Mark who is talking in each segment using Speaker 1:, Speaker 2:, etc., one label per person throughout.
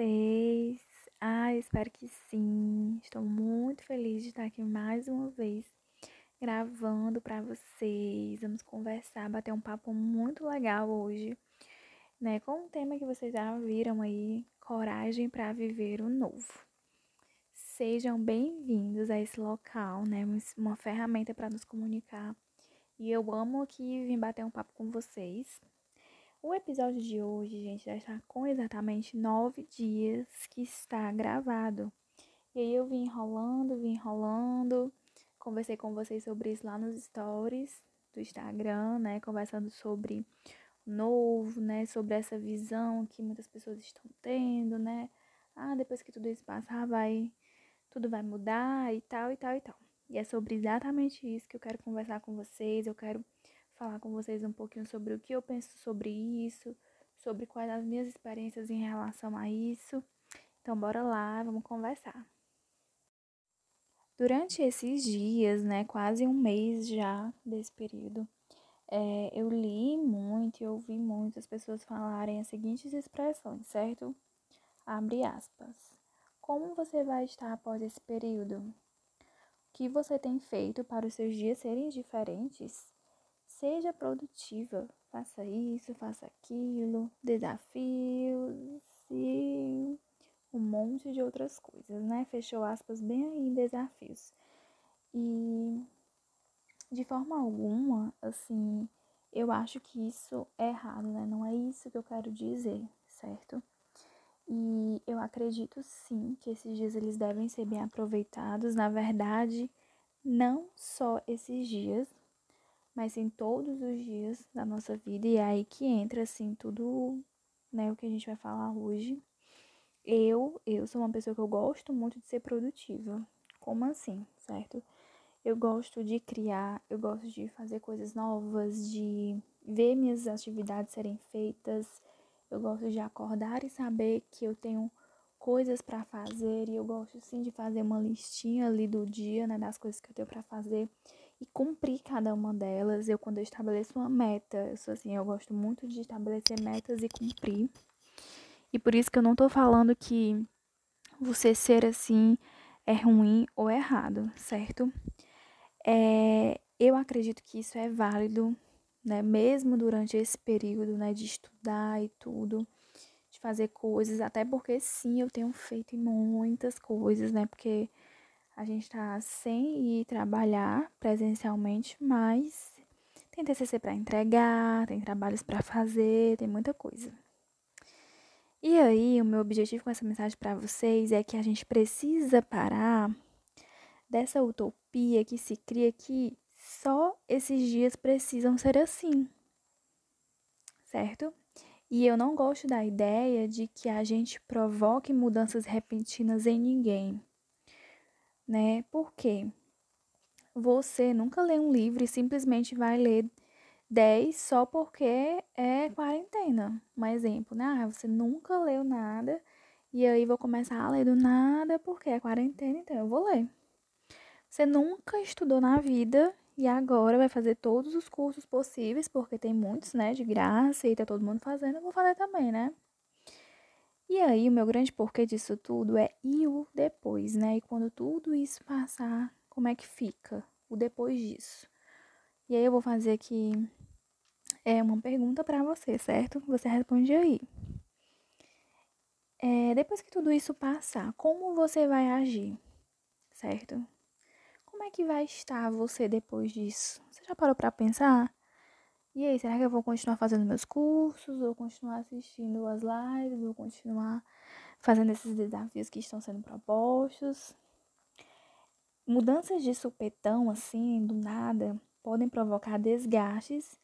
Speaker 1: vocês? Ah, espero que sim. Estou muito feliz de estar aqui mais uma vez gravando para vocês. Vamos conversar, bater um papo muito legal hoje, né? Com um tema que vocês já viram aí, coragem para viver o novo. Sejam bem-vindos a esse local, né? Uma ferramenta para nos comunicar. E eu amo aqui vir bater um papo com vocês o episódio de hoje, gente, já está com exatamente nove dias que está gravado. E aí eu vim enrolando, vim enrolando, conversei com vocês sobre isso lá nos stories do Instagram, né? Conversando sobre novo, né? Sobre essa visão que muitas pessoas estão tendo, né? Ah, depois que tudo isso passar, vai. Tudo vai mudar e tal, e tal, e tal. E é sobre exatamente isso que eu quero conversar com vocês. Eu quero falar com vocês um pouquinho sobre o que eu penso sobre isso, sobre quais as minhas experiências em relação a isso. Então, bora lá, vamos conversar. Durante esses dias, né, quase um mês já desse período, é, eu li muito e ouvi muitas pessoas falarem as seguintes expressões, certo? Abre aspas. Como você vai estar após esse período? O que você tem feito para os seus dias serem diferentes? Seja produtiva, faça isso, faça aquilo, desafios e um monte de outras coisas, né? Fechou aspas bem aí, desafios. E de forma alguma, assim, eu acho que isso é errado, né? Não é isso que eu quero dizer, certo? E eu acredito sim que esses dias eles devem ser bem aproveitados. Na verdade, não só esses dias, mas em todos os dias da nossa vida. E é aí que entra, assim, tudo, né, o que a gente vai falar hoje. Eu, eu sou uma pessoa que eu gosto muito de ser produtiva. Como assim, certo? Eu gosto de criar, eu gosto de fazer coisas novas, de ver minhas atividades serem feitas. Eu gosto de acordar e saber que eu tenho coisas para fazer e eu gosto sim de fazer uma listinha ali do dia, né, das coisas que eu tenho para fazer e cumprir cada uma delas. Eu, quando eu estabeleço uma meta, eu sou assim, eu gosto muito de estabelecer metas e cumprir. E por isso que eu não tô falando que você ser assim é ruim ou errado, certo? É, eu acredito que isso é válido, né? Mesmo durante esse período, né, de estudar e tudo, de fazer coisas, até porque sim, eu tenho feito muitas coisas, né? Porque a gente está sem ir trabalhar presencialmente, mas tem TCC para entregar, tem trabalhos para fazer, tem muita coisa. E aí, o meu objetivo com essa mensagem para vocês é que a gente precisa parar dessa utopia que se cria que só esses dias precisam ser assim. Certo? E eu não gosto da ideia de que a gente provoque mudanças repentinas em ninguém né? Porque você nunca lê um livro e simplesmente vai ler 10 só porque é quarentena. Um exemplo, né? Ah, você nunca leu nada e aí vou começar a ler do nada porque é quarentena, então eu vou ler. Você nunca estudou na vida e agora vai fazer todos os cursos possíveis, porque tem muitos, né, de graça e tá todo mundo fazendo, eu vou fazer também, né? E aí, o meu grande porquê disso tudo é e o depois, né? E quando tudo isso passar, como é que fica o depois disso? E aí, eu vou fazer aqui é uma pergunta para você, certo? Você responde aí. É, depois que tudo isso passar, como você vai agir, certo? Como é que vai estar você depois disso? Você já parou para pensar? E aí, será que eu vou continuar fazendo meus cursos, ou continuar assistindo as lives, ou continuar fazendo esses desafios que estão sendo propostos? Mudanças de supetão, assim, do nada, podem provocar desgastes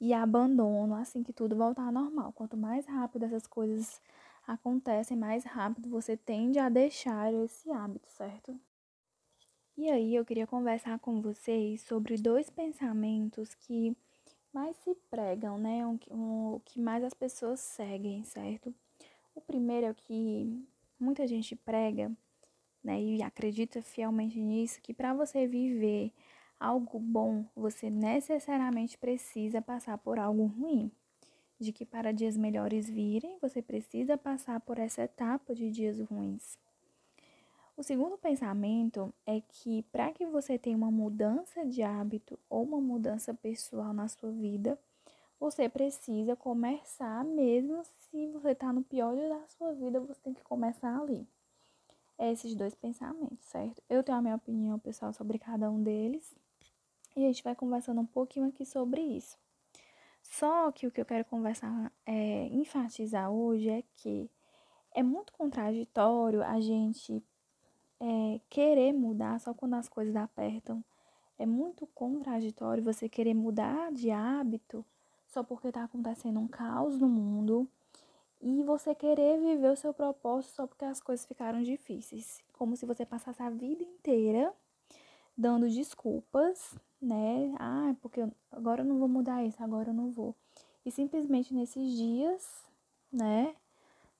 Speaker 1: e abandono assim que tudo voltar ao normal. Quanto mais rápido essas coisas acontecem, mais rápido você tende a deixar esse hábito, certo? E aí eu queria conversar com vocês sobre dois pensamentos que mais se pregam, né? O que, um, que mais as pessoas seguem, certo? O primeiro é o que muita gente prega, né? E acredita fielmente nisso, que para você viver algo bom, você necessariamente precisa passar por algo ruim. de que para dias melhores virem, você precisa passar por essa etapa de dias ruins. O segundo pensamento é que para que você tenha uma mudança de hábito ou uma mudança pessoal na sua vida, você precisa começar, mesmo se você está no pior dia da sua vida, você tem que começar ali. É esses dois pensamentos, certo? Eu tenho a minha opinião pessoal sobre cada um deles e a gente vai conversando um pouquinho aqui sobre isso. Só que o que eu quero conversar, é, enfatizar hoje é que é muito contraditório a gente é, querer mudar só quando as coisas apertam. É muito contraditório você querer mudar de hábito só porque está acontecendo um caos no mundo e você querer viver o seu propósito só porque as coisas ficaram difíceis. Como se você passasse a vida inteira dando desculpas, né? Ah, porque agora eu não vou mudar isso, agora eu não vou. E simplesmente nesses dias, né,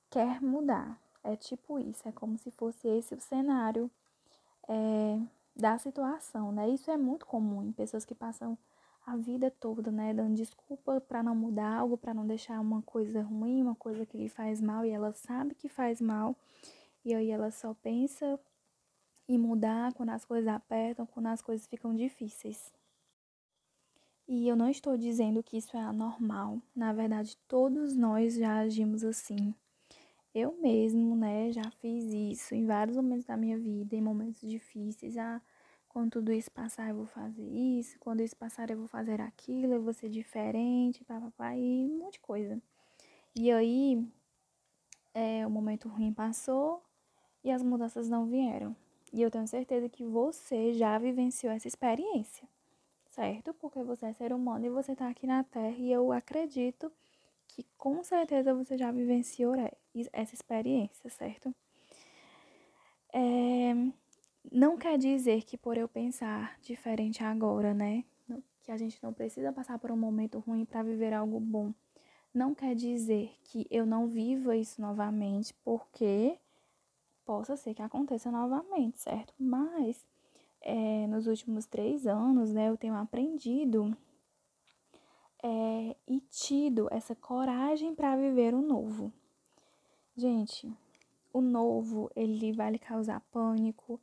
Speaker 1: quer mudar. É tipo isso, é como se fosse esse o cenário é, da situação, né? Isso é muito comum em pessoas que passam a vida toda, né, dando desculpa para não mudar algo, para não deixar uma coisa ruim, uma coisa que lhe faz mal e ela sabe que faz mal. E aí ela só pensa em mudar quando as coisas apertam, quando as coisas ficam difíceis. E eu não estou dizendo que isso é anormal. Na verdade, todos nós já agimos assim. Eu mesmo, né, já fiz isso em vários momentos da minha vida, em momentos difíceis. Ah, quando tudo isso passar, eu vou fazer isso. Quando isso passar, eu vou fazer aquilo. Eu vou ser diferente, papapá, e um monte de coisa. E aí, é, o momento ruim passou e as mudanças não vieram. E eu tenho certeza que você já vivenciou essa experiência, certo? Porque você é ser humano e você está aqui na Terra e eu acredito que com certeza você já vivenciou essa experiência, certo? É, não quer dizer que por eu pensar diferente agora, né? Que a gente não precisa passar por um momento ruim para viver algo bom. Não quer dizer que eu não viva isso novamente, porque possa ser que aconteça novamente, certo? Mas é, nos últimos três anos, né, eu tenho aprendido é, e tido essa coragem para viver o novo. Gente, o novo ele vai lhe causar pânico,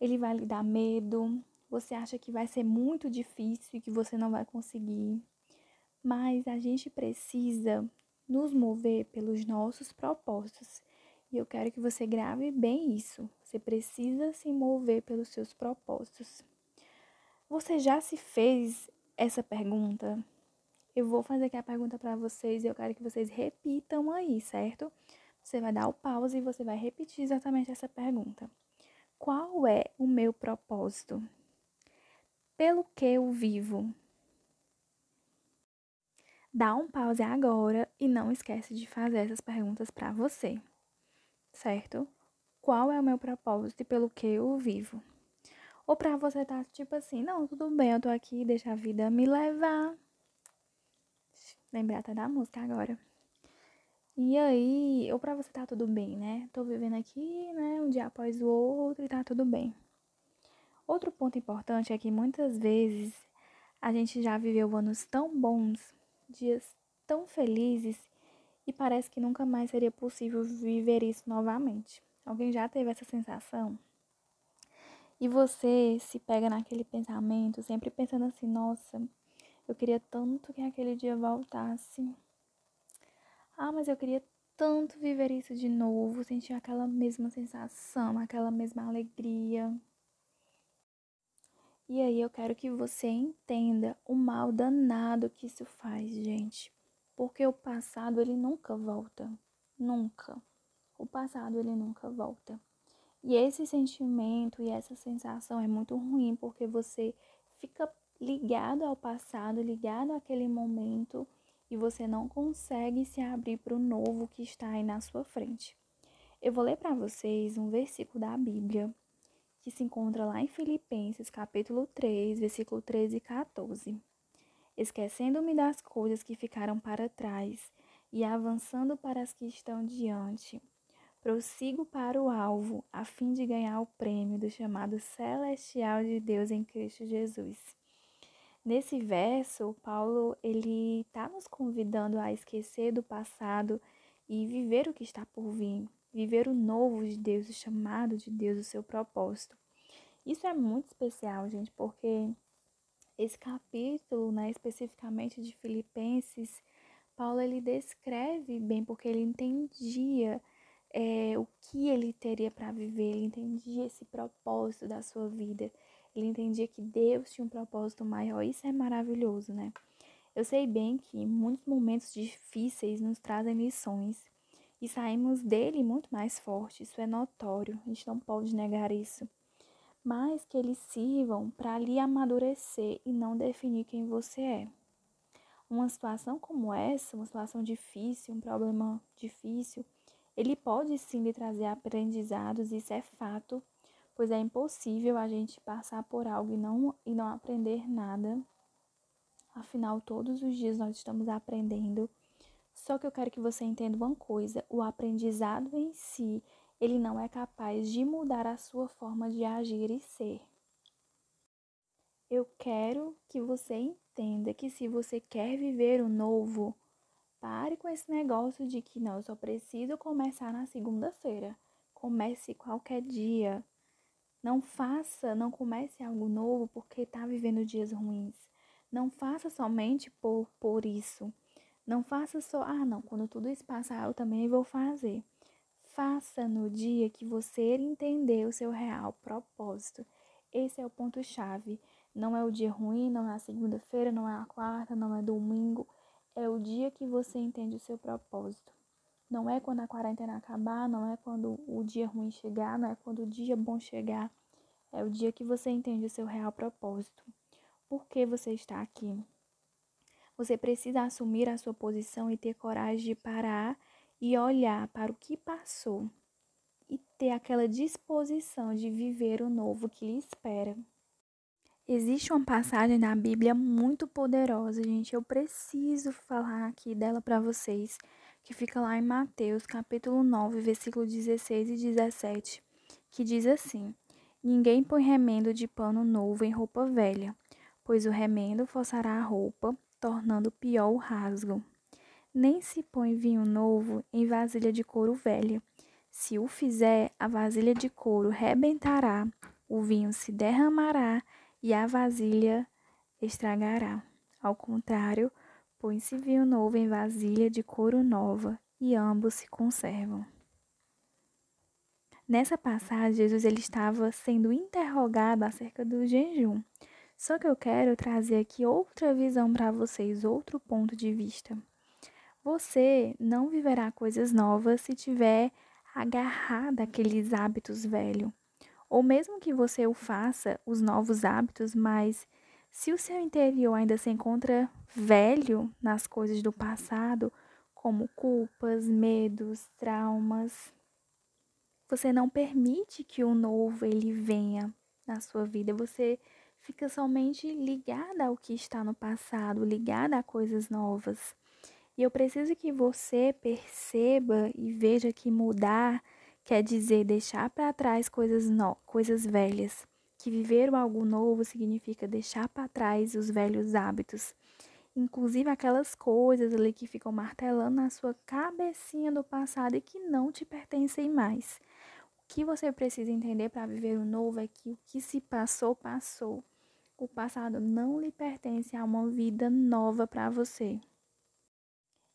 Speaker 1: ele vai lhe dar medo. Você acha que vai ser muito difícil e que você não vai conseguir. Mas a gente precisa nos mover pelos nossos propósitos. E eu quero que você grave bem isso. Você precisa se mover pelos seus propósitos. Você já se fez essa pergunta? Eu vou fazer aqui a pergunta para vocês e eu quero que vocês repitam aí, certo? Você vai dar o pause e você vai repetir exatamente essa pergunta. Qual é o meu propósito? Pelo que eu vivo? Dá um pause agora e não esquece de fazer essas perguntas para você. Certo? Qual é o meu propósito e pelo que eu vivo? Ou para você tá tipo assim, não, tudo bem, eu tô aqui, deixa a vida me levar. Lembrar até da música agora. E aí, ou pra você tá tudo bem, né? Tô vivendo aqui, né, um dia após o outro e tá tudo bem. Outro ponto importante é que muitas vezes a gente já viveu anos tão bons, dias tão felizes e parece que nunca mais seria possível viver isso novamente. Alguém já teve essa sensação? E você se pega naquele pensamento, sempre pensando assim: nossa, eu queria tanto que aquele dia voltasse. Ah, mas eu queria tanto viver isso de novo, sentir aquela mesma sensação, aquela mesma alegria. E aí eu quero que você entenda o mal danado que isso faz, gente. Porque o passado ele nunca volta, nunca. O passado ele nunca volta. E esse sentimento e essa sensação é muito ruim porque você fica ligado ao passado, ligado àquele momento e você não consegue se abrir para o novo que está aí na sua frente. Eu vou ler para vocês um versículo da Bíblia que se encontra lá em Filipenses, capítulo 3, versículo 13 e 14. Esquecendo-me das coisas que ficaram para trás e avançando para as que estão diante, prossigo para o alvo, a fim de ganhar o prêmio do chamado celestial de Deus em Cristo Jesus. Nesse verso, Paulo ele está nos convidando a esquecer do passado e viver o que está por vir, viver o novo de Deus, o chamado de Deus, o seu propósito. Isso é muito especial, gente, porque esse capítulo, né, especificamente de Filipenses, Paulo ele descreve bem porque ele entendia é, o que ele teria para viver, ele entendia esse propósito da sua vida, ele entendia que Deus tinha um propósito maior. Isso é maravilhoso, né? Eu sei bem que muitos momentos difíceis nos trazem lições e saímos dele muito mais fortes, isso é notório, a gente não pode negar isso. Mas que eles sirvam para lhe amadurecer e não definir quem você é. Uma situação como essa, uma situação difícil, um problema difícil, ele pode sim lhe trazer aprendizados, isso é fato, pois é impossível a gente passar por algo e não, e não aprender nada. Afinal, todos os dias nós estamos aprendendo. Só que eu quero que você entenda uma coisa: o aprendizado em si, ele não é capaz de mudar a sua forma de agir e ser. Eu quero que você entenda que se você quer viver o novo, Pare com esse negócio de que não, eu só preciso começar na segunda-feira. Comece qualquer dia. Não faça, não comece algo novo porque está vivendo dias ruins. Não faça somente por, por isso. Não faça só, ah, não, quando tudo isso passar eu também vou fazer. Faça no dia que você entender o seu real propósito. Esse é o ponto-chave. Não é o dia ruim, não é a segunda-feira, não é a quarta, não é domingo é o dia que você entende o seu propósito. Não é quando a quarentena acabar, não é quando o dia ruim chegar, não é quando o dia bom chegar. É o dia que você entende o seu real propósito. Por que você está aqui? Você precisa assumir a sua posição e ter coragem de parar e olhar para o que passou e ter aquela disposição de viver o novo que lhe espera. Existe uma passagem na Bíblia muito poderosa, gente. Eu preciso falar aqui dela para vocês, que fica lá em Mateus, capítulo 9, versículo 16 e 17, que diz assim: Ninguém põe remendo de pano novo em roupa velha, pois o remendo forçará a roupa, tornando pior o rasgo. Nem se põe vinho novo em vasilha de couro velha. Se o fizer, a vasilha de couro rebentará, o vinho se derramará e a vasilha estragará. Ao contrário, põe-se vinho novo em vasilha de couro nova, e ambos se conservam. Nessa passagem, Jesus ele estava sendo interrogado acerca do jejum. Só que eu quero trazer aqui outra visão para vocês, outro ponto de vista. Você não viverá coisas novas se tiver agarrado àqueles hábitos velhos. Ou mesmo que você o faça, os novos hábitos, mas se o seu interior ainda se encontra velho nas coisas do passado, como culpas, medos, traumas, você não permite que o novo ele venha na sua vida. Você fica somente ligada ao que está no passado, ligada a coisas novas. E eu preciso que você perceba e veja que mudar quer dizer deixar para trás coisas, no, coisas velhas. Que viver algo novo significa deixar para trás os velhos hábitos. Inclusive aquelas coisas ali que ficam martelando na sua cabecinha do passado e que não te pertencem mais. O que você precisa entender para viver o novo é que o que se passou, passou. O passado não lhe pertence a uma vida nova para você.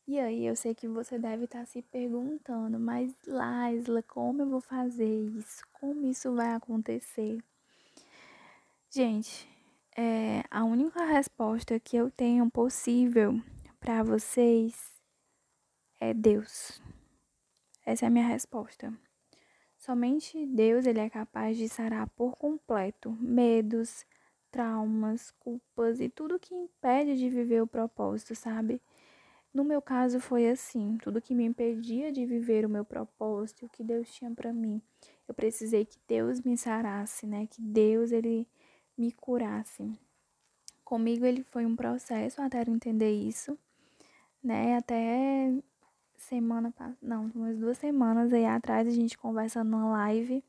Speaker 1: E aí eu sei que você deve estar tá se perguntando, mas Laisla, como eu vou fazer isso? Como isso vai acontecer? Gente, é, a única resposta que eu tenho possível para vocês é Deus. Essa é a minha resposta. Somente Deus ele é capaz de sarar por completo medos, traumas, culpas e tudo que impede de viver o propósito, sabe? No meu caso foi assim, tudo que me impedia de viver o meu propósito, o que Deus tinha para mim, eu precisei que Deus me sarasse, né? Que Deus ele me curasse. Comigo ele foi um processo até eu entender isso, né? Até semana não, umas duas semanas aí atrás a gente conversando numa live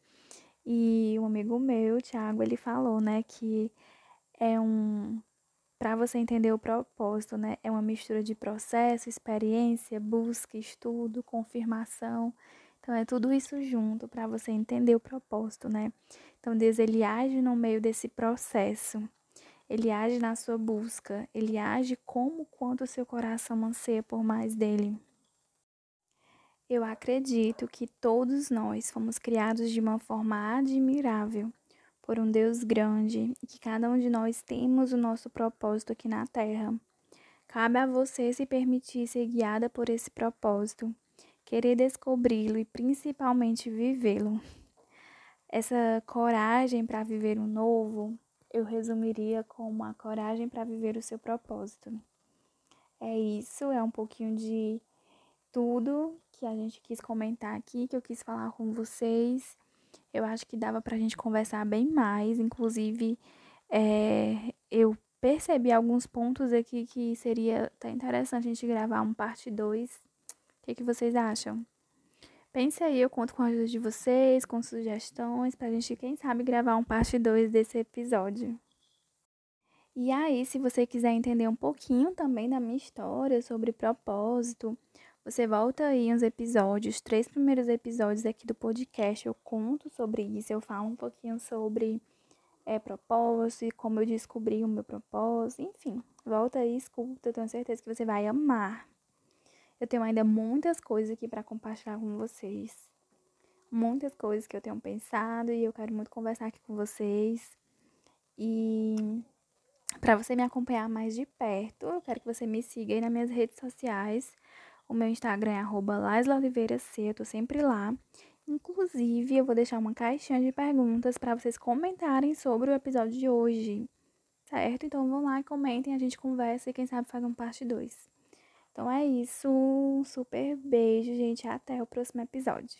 Speaker 1: e um amigo meu, Thiago, ele falou, né, que é um para você entender o propósito, né? É uma mistura de processo, experiência, busca, estudo, confirmação. Então é tudo isso junto para você entender o propósito, né? Então Deus ele age no meio desse processo. Ele age na sua busca, ele age como quanto o seu coração anseia por mais dele. Eu acredito que todos nós fomos criados de uma forma admirável por um Deus grande e que cada um de nós temos o nosso propósito aqui na Terra. Cabe a você se permitir ser guiada por esse propósito, querer descobri-lo e principalmente vivê-lo. Essa coragem para viver o novo, eu resumiria como a coragem para viver o seu propósito. É isso, é um pouquinho de tudo que a gente quis comentar aqui, que eu quis falar com vocês. Eu acho que dava pra gente conversar bem mais. Inclusive, é, eu percebi alguns pontos aqui que seria até interessante a gente gravar um parte 2. O que, que vocês acham? Pense aí, eu conto com a ajuda de vocês, com sugestões, pra gente, quem sabe, gravar um parte 2 desse episódio. E aí, se você quiser entender um pouquinho também da minha história sobre propósito, você volta aí uns episódios, três primeiros episódios aqui do podcast, eu conto sobre isso, eu falo um pouquinho sobre é, propósito e como eu descobri o meu propósito, enfim. Volta aí, escuta, tenho certeza que você vai amar. Eu tenho ainda muitas coisas aqui para compartilhar com vocês. Muitas coisas que eu tenho pensado e eu quero muito conversar aqui com vocês. E para você me acompanhar mais de perto, eu quero que você me siga aí nas minhas redes sociais. O meu Instagram é arroba eu tô sempre lá. Inclusive, eu vou deixar uma caixinha de perguntas para vocês comentarem sobre o episódio de hoje, certo? Então vão lá e comentem, a gente conversa e quem sabe faz um parte 2. Então é isso, um super beijo, gente, até o próximo episódio.